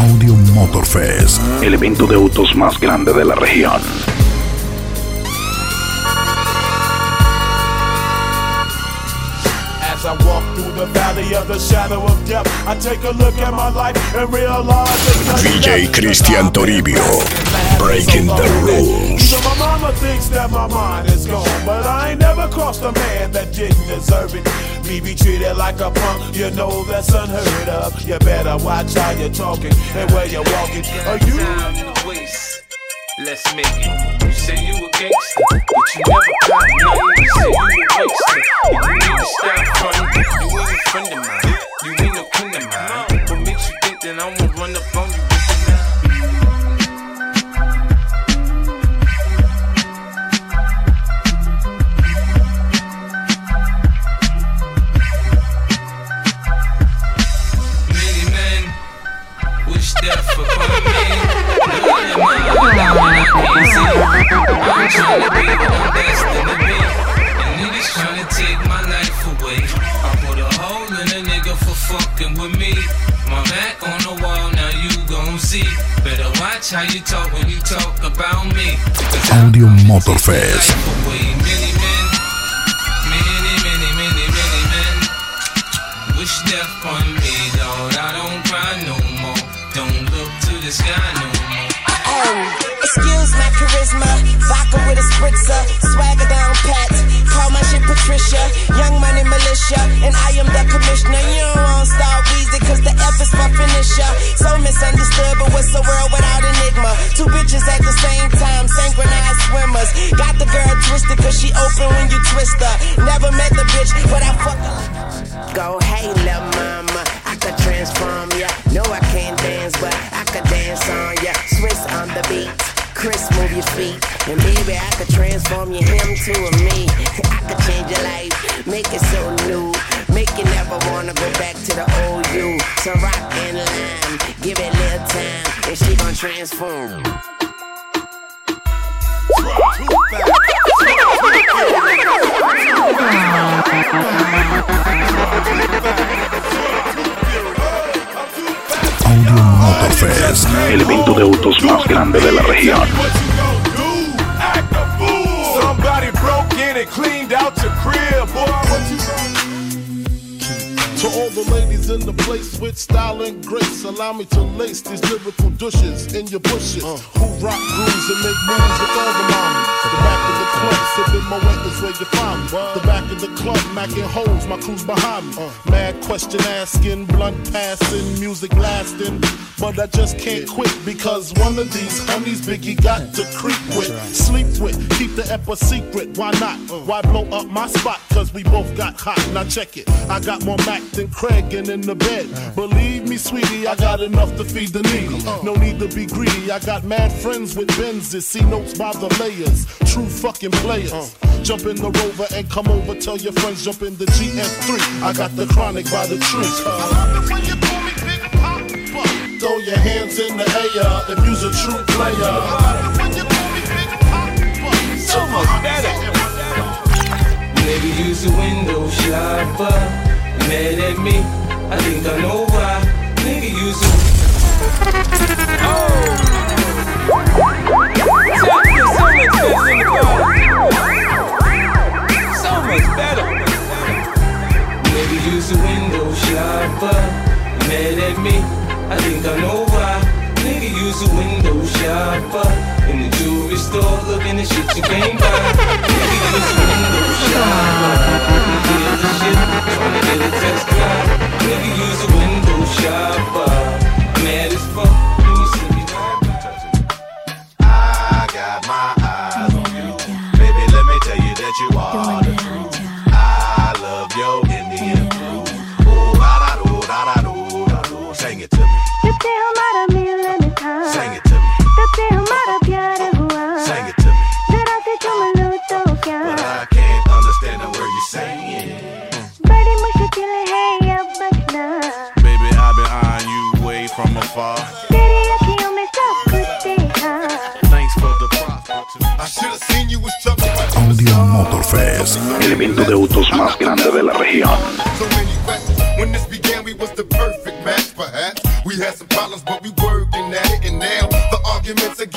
Audio Motorfest, el evento de autos más grande de la región. As I walk through the valley of the shadow of death, I take a look at my life and realize DJ Cristian Toribio, breaking the rules. So my mama thinks that my mind is gone, but I ain't never crossed a man that didn't deserve it. Me be treated like a punk, you know that's unheard of. You better watch how you're talking and where you're walking. Are you? In the waist. Let's make it. You say you a gangster, but you never got none. You say you a waster. And you need to stop frontin'. You ain't a friend of mine. You ain't no kin of mine. What makes you think that I'ma run up on you Oh, excuse my charisma. Vodka with a spritzer. Swagger down pat. Call my shit Patricia. Young money militia. And I am the commissioner. You don't want cause the F is my finisher. So misunderstood, but what's the twisted cause she open when you twist her. Never met the bitch, but I fuck her. Go, hey, lil' mama, I could transform ya. No, I can't dance, but I could dance on ya. Swiss on the beat, Chris, move your feet. And baby, I could transform you him to a me. I could change your life, make it so new. Make you never wanna go back to the old you. So rock and lime, give it a little time, and she gon' transform. Audio Motorfest, el evento de autos más grande de la región. What you gonna do? Act a fool. Somebody broke in and cleaned out your crib, boy. What you gonna To all the ladies in the place with style and grace, allow me to lace these lyrical douches in your bushes. Uh. Who rock grooves and make moves with all the mommies. The back of the club, sipping my wet is where you find me. The back of the club, macking holes, my crew's behind me. Uh. Mad question asking, blunt passing, music lasting. But I just can't quit because one of these honeys Biggie got to creep with, sleep with, keep the ep a secret. Why not? Uh. Why blow up my spot? Cause we both got hot. Now check it. I got more Mac than Craig and in the bed. Believe me, sweetie, I got enough to feed the needy. No need to be greedy. I got mad friends with Benzes. See notes by the layers. True fucking players. Jump in the rover and come over. Tell your friends jump in the GM3. I got the chronic by the tree. I love it when you call me Big Papa. Throw your hands in the air if you's a true player. I love it when you call me Big Papa. So much better. Maybe use a window shopper. Mad at me, I think I know why. Nigga use a So much better. Maybe use a window shopper. Mad at me, I think I know why. Use a window shopper. In the jewelry store, looking at shit you can't buy. Nigga use a window shopper. Deal the shit, tryna get a test drive. Nigga use a window shopper. Mad as fuck. I got my eyes on you. Baby, let me tell you that you are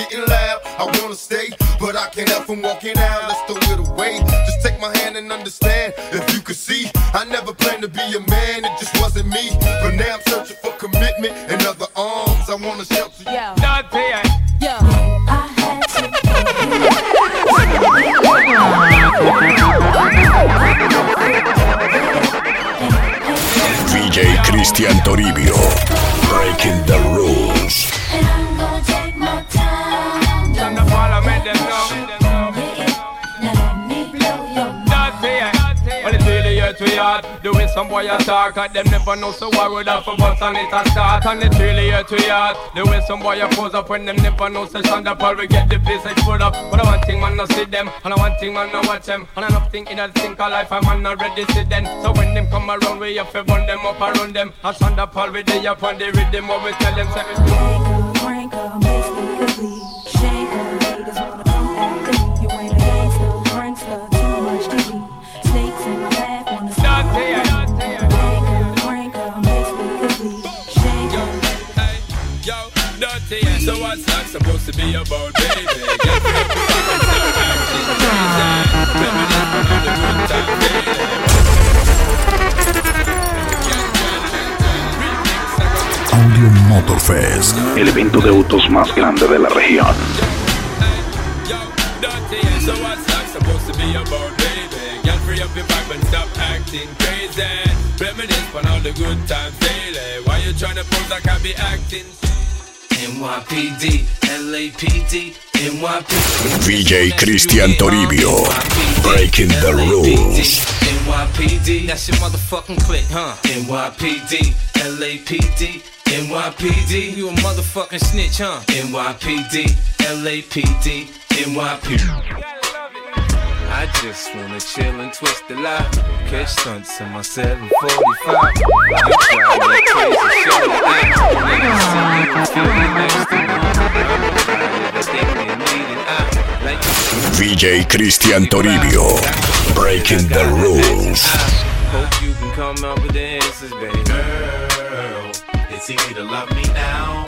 getting loud. I wanna stay, but I can't help from walking out. Let's throw it away. Just take my hand and understand. If you could see, I never planned to be a man. It just wasn't me. But now I'm searching for commitment and other arms. I wanna shelter you. DJ Cristian Toribio, we hard Doing some boy attack At them never know so I would have for once and it a start And it's really hurt we hard Doing some boy a pose up When them never know so stand up Or we get the place I put up. But I want thing man no see them And I want thing man no watch them. And I not thinking that think of life I'm not ready see them. So when them come around we have to run them up around them. I stand up all with the up on the rhythm What we tell them say so what's that supposed to be about, baby? Get free crazy. The good baby. Audio Motorfest, el evento de autos más grande de la región. Yo, dirty, yeah. so what's that supposed to be about, baby? Get free up your vibe and stop acting crazy. Reminisce from all the good times, daily. Why you tryna pose like I be acting? NYPD, LAPD, NYPD. DJ Cristian Toribio, Breaking the Rules. NYPD, that's your motherfucking click, huh? NYPD, LAPD, NYPD, you a motherfucking snitch, huh? NYPD, LAPD, NYPD. I just wanna chill and twist the lie. Catch stunts in my 745. You drive me crazy, show the act. Niggas see you feel me next to me. I think they need an eye. Like DJ Cristian Toribio, Breaking the Rules. Hope you can come up with the answers, baby. Girl, it's easy to love me now.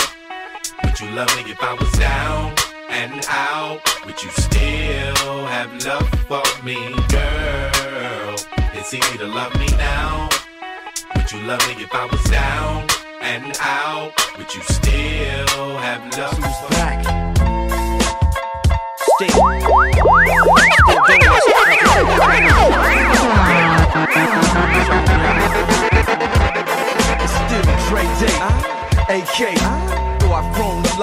Would you love me if I was down and out? Would you still have love for me, girl? It's easy to love me now. Would you love me if I was down and out? Would you still have love for me? Still Dre Day, AK.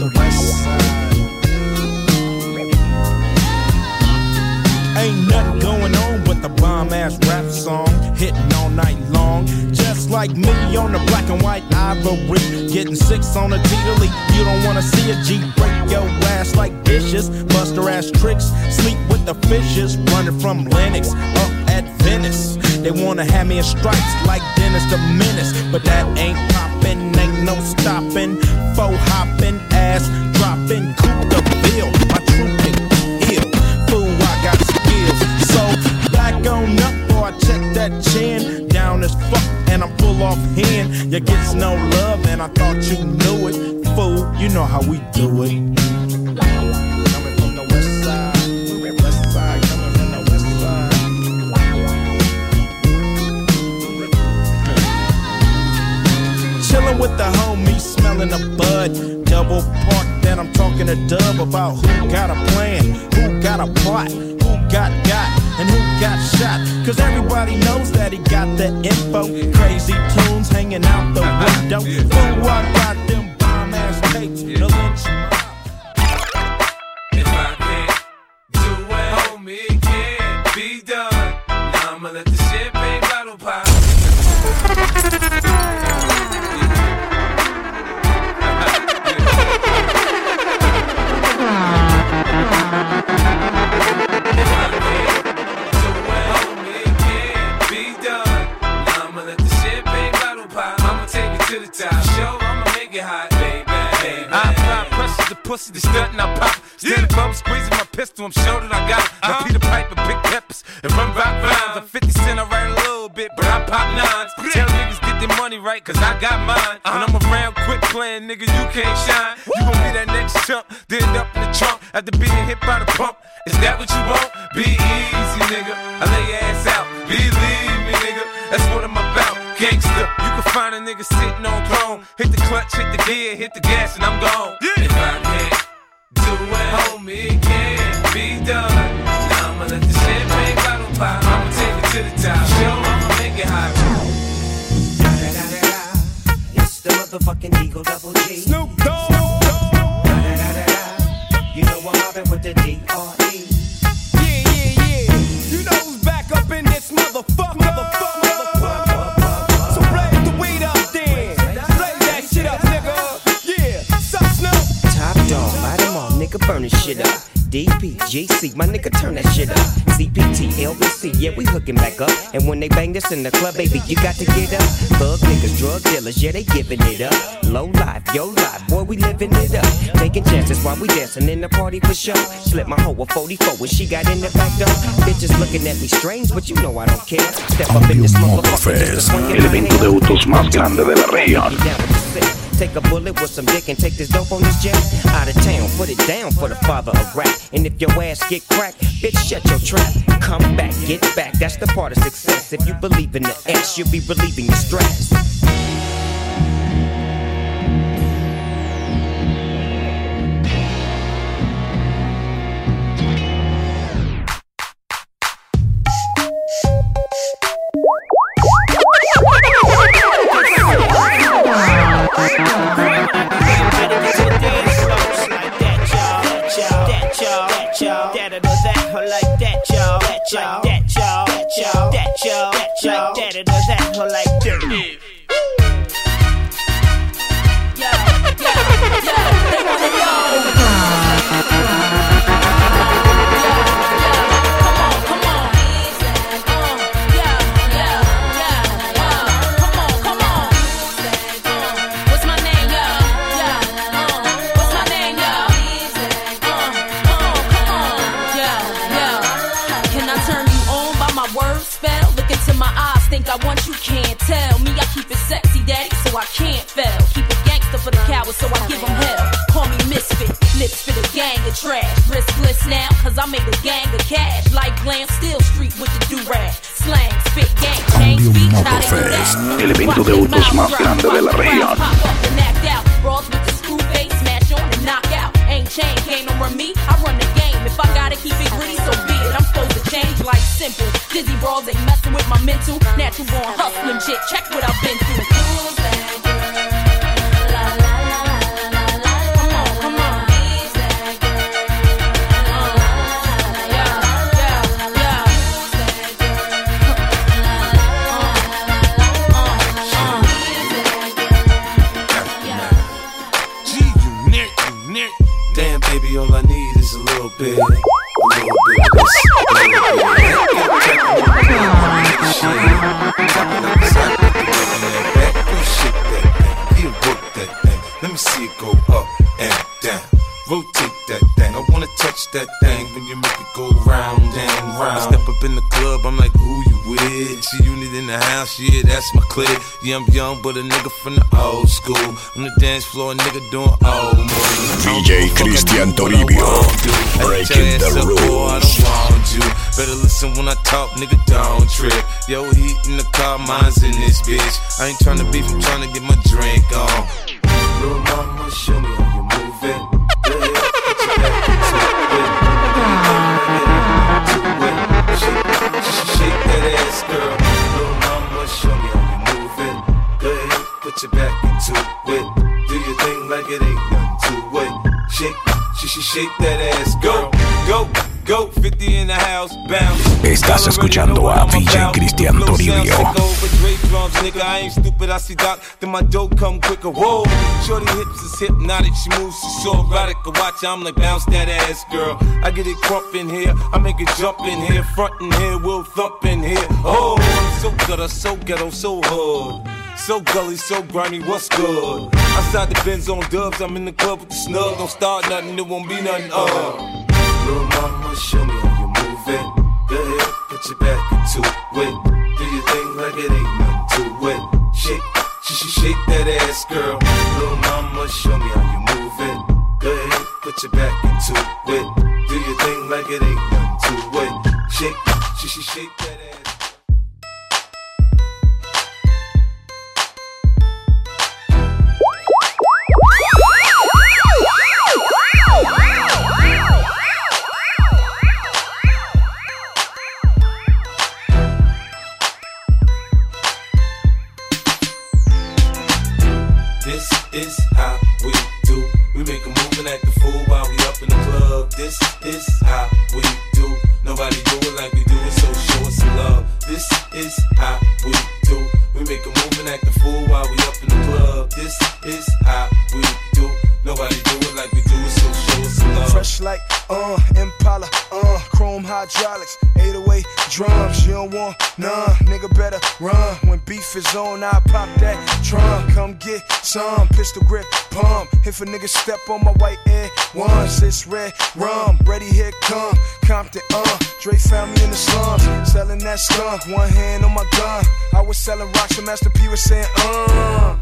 The west side. Ain't nothing going on but the bomb ass rap song hitting all night long. Just like me on the black and white ivory, getting six on a T-Lee. You don't wanna see a G break your ass like dishes, buster ass tricks, sleep with the fishes, running from Lennox up at Venice. They wanna have me in stripes like Dennis the Menace, but that ain't ain't no stopping. Faux hopping, ass dropping, coup the bill. My true pick ill. Fool, I got skills. So back on up, boy, I check that chin. Down as fuck, and I'm full off hand. You gets no love, and I thought you knew it. Fool, you know how we do it. With the homies, smelling a bud. Double park, then I'm talking to Dub about who got a plan, who got a plot, who got got, and who got shot. Cause everybody knows that he got the info. Crazy tunes hanging out the window. Fool, I got them bomb ass tapes. The lynch I'ma let the champagne bottle pop. Pussy, the stunt and I pop. Stand above, squeezing my pistol, I'm sure that I got it. Now Peter Piper, big peppers, and run rock uh-huh. rhymes. I'm 50 cent, I write a little bit, but I pop nines. Tell niggas get their money right, cause I got mine. Uh-huh. And I'm around quick playing, nigga, you can't shine. You gon' be that next chump, then up in the trunk after being hit by the pump. Is that what you want? Be easy, nigga. I lay your ass out. Believe me, nigga. That's what I'm about. Gangsta. You can find a nigga sitting on throne. Hit the clutch, hit the gear, hit the gas, and I'm gone. If I can't do it, homie, can't be done. Now I'ma let the champagne bottle pop. I'ma take it to the top. Show I'ma make it hot. It's the motherfucking Eagle Double G. Snoop nigga, burn this shit up. DP, GC, my nigga, turn that shit up. CPT, LBC, yeah, we hooking back up. And when they bang this in the club, baby, you got to get up. Thug niggas, drug dealers, yeah, they giving it up. Low life, yo life, boy, we living it up. Taking chances while we dancing in the party for show. Slip my hoe a 44 when she got in the back door. Bitches looking at me strange, but you know I don't care. Step up in this motherfucker. just Motorfest, to swing it el evento de autos más grande de la región. Sick. Take a bullet with some dick and take this dope on this jet. Out of town, put it down for the father of rap. And if your ass get cracked, bitch, shut your trap. Come back, get back, that's the part of success. If you believe in the S, you'll be relieving your stress. Supposed to change like simple. Dizzy brawls ain't messing with my mental. Natural born hustling shit. Check what I've been through. Is thing when you make it go round and round. I step up in the club, I'm like, who you with? G unit in the the house, yeah, that's my clique. Yeah, I'm young, but a nigga from the old school. On the dance floor, a nigga doing old moves. DJ Cristian Toribio, breaking the rules. don't want you. Better listen when I talk, nigga, don't trip. Yo, heat in the car, mine's in this bitch. I ain't tryna beef, I'm tryna get my drink on. Little mama, show me how you move it. Your back into it. Do your thing like it ain't nothing to it. Shake, shake, shake, shake that ass, go, go, go. 50 in the house, bounce. Estás escuchando a VJ Cristian Toribio. drums, nigga, I ain't stupid, I see Doc, then my dough come quicker, whoa. Shorty hips is hypnotic, she moves, she's so erotic. I watch I'm like, bounce that ass, girl. I get it crump in here, I make it jump in here. Front in here, we'll thump in here. Oh, so gutter, so ghetto, so hood so gully, so grimy, what's good? Outside the Benz on dubs, I'm in the club with the snug. Don't start nothing, it won't be nothing, uh. Little mama, show me how you move it. Go ahead, put your back into it. Do your thing like it ain't nothing to it. Shake, sh sh shake that ass, girl. Little mama, show me how you move it. Go ahead, put your back into it. Do your thing like it ain't nothing to it. Shake, sh sh shake that uh, Impala, uh, chrome hydraulics, 808 drums. You don't want none, nigga better run. When beef is on, I pop that trunk. Come get some pistol grip pump. If a nigga step on my white air once, it's red rum. Ready, here come Compton, uh. Dre found me in the slums, selling that skunk. One hand on my gun. I was selling rocks, and Master P was saying, uh.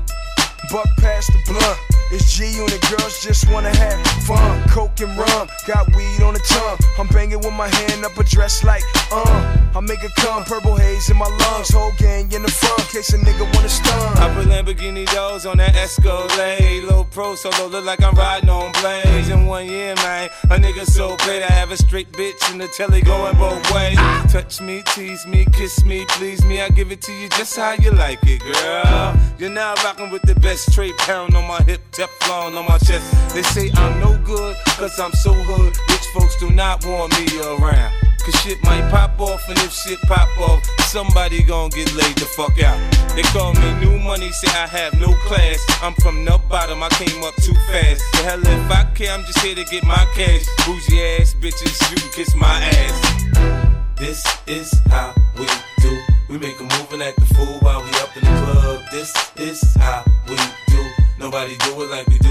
Buck past the blunt. It's G unit girls just wanna have fun. Coke and rum, got weed on the tongue. I'm banging with my hand up a dress like, uh. It come, purple haze in my lungs. Whole gang in the front, case a nigga wanna stun. I put Lamborghini doors on that Escalade. Low pro solo, look like I'm riding on blades. In one year, man, a nigga so paid. I have a straight bitch in the telly going both ways. Touch me, tease me, kiss me, please me. I give it to you just how you like it, girl. You're now rocking with the best trade pound on my hip, Teflon on my chest. They say I'm no good, cause I'm so hood. Rich folks do not want me around. Cause shit might pop off, and if shit pop off, somebody gon' get laid the fuck out. They call me new money, say I have no class. I'm from the bottom, I came up too fast. The hell if I care, I'm just here to get my cash. Bougie ass bitches, you can kiss my ass. This is how we do. We make a move and act the fool while we up in the club. This is how we do. Nobody do it like we do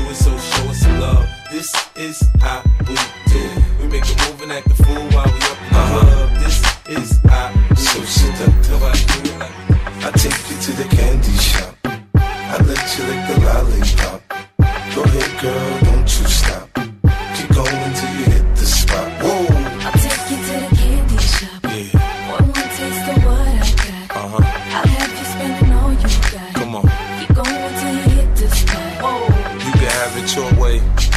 way.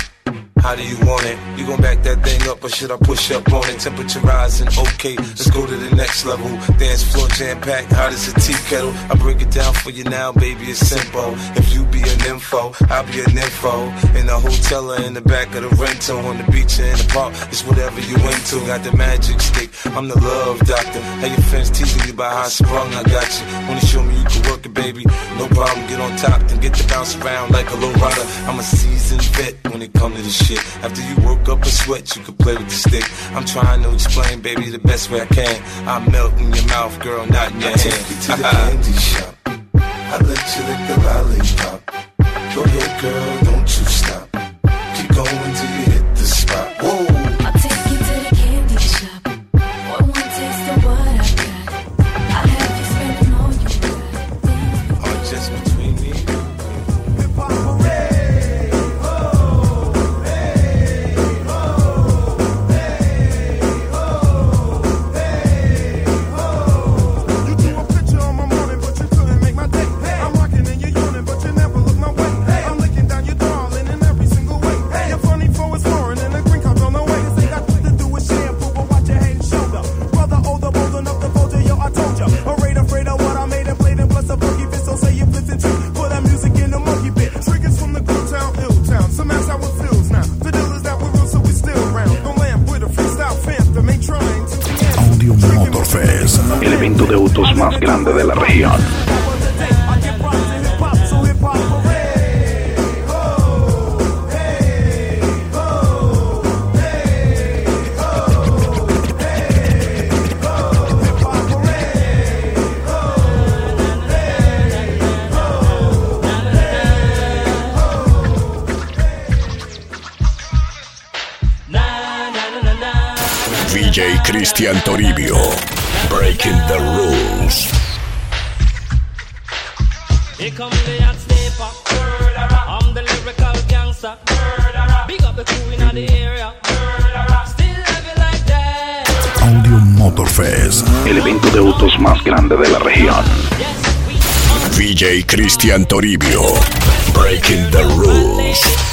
How do you want it? You gon' back that thing up or should I push up on it? Temperature rising, okay, let's go to the next level. Dance floor jam packed, hot as a tea kettle. I break it down for you now, baby, it's simple. If you be an info, I'll be an info. In the hotel or in the back of the rental, on the beach or in the park, it's whatever you into. Got the magic stick, I'm the love doctor. How your friends teasing you about how I sprung, I got you. Wanna show me you can work it, baby? No problem, get on top and get to bounce around like a low rider. I'm a seasoned vet when it comes to this shit. After you work up a sweat, you can play with the stick. I'm trying to explain, baby, the best way I can. I melt in your mouth, girl, not in your I take you to the candy shop. I let you lick the lollipop. Cristian Toribio. Breaking the rules. Here come the hot stepper. I'm the lyrical gangster. Big up the crew in the area. Still have it like that. Audio Motorfest, el evento de autos más grande de la región. DJ Cristian Toribio. Breaking the rules.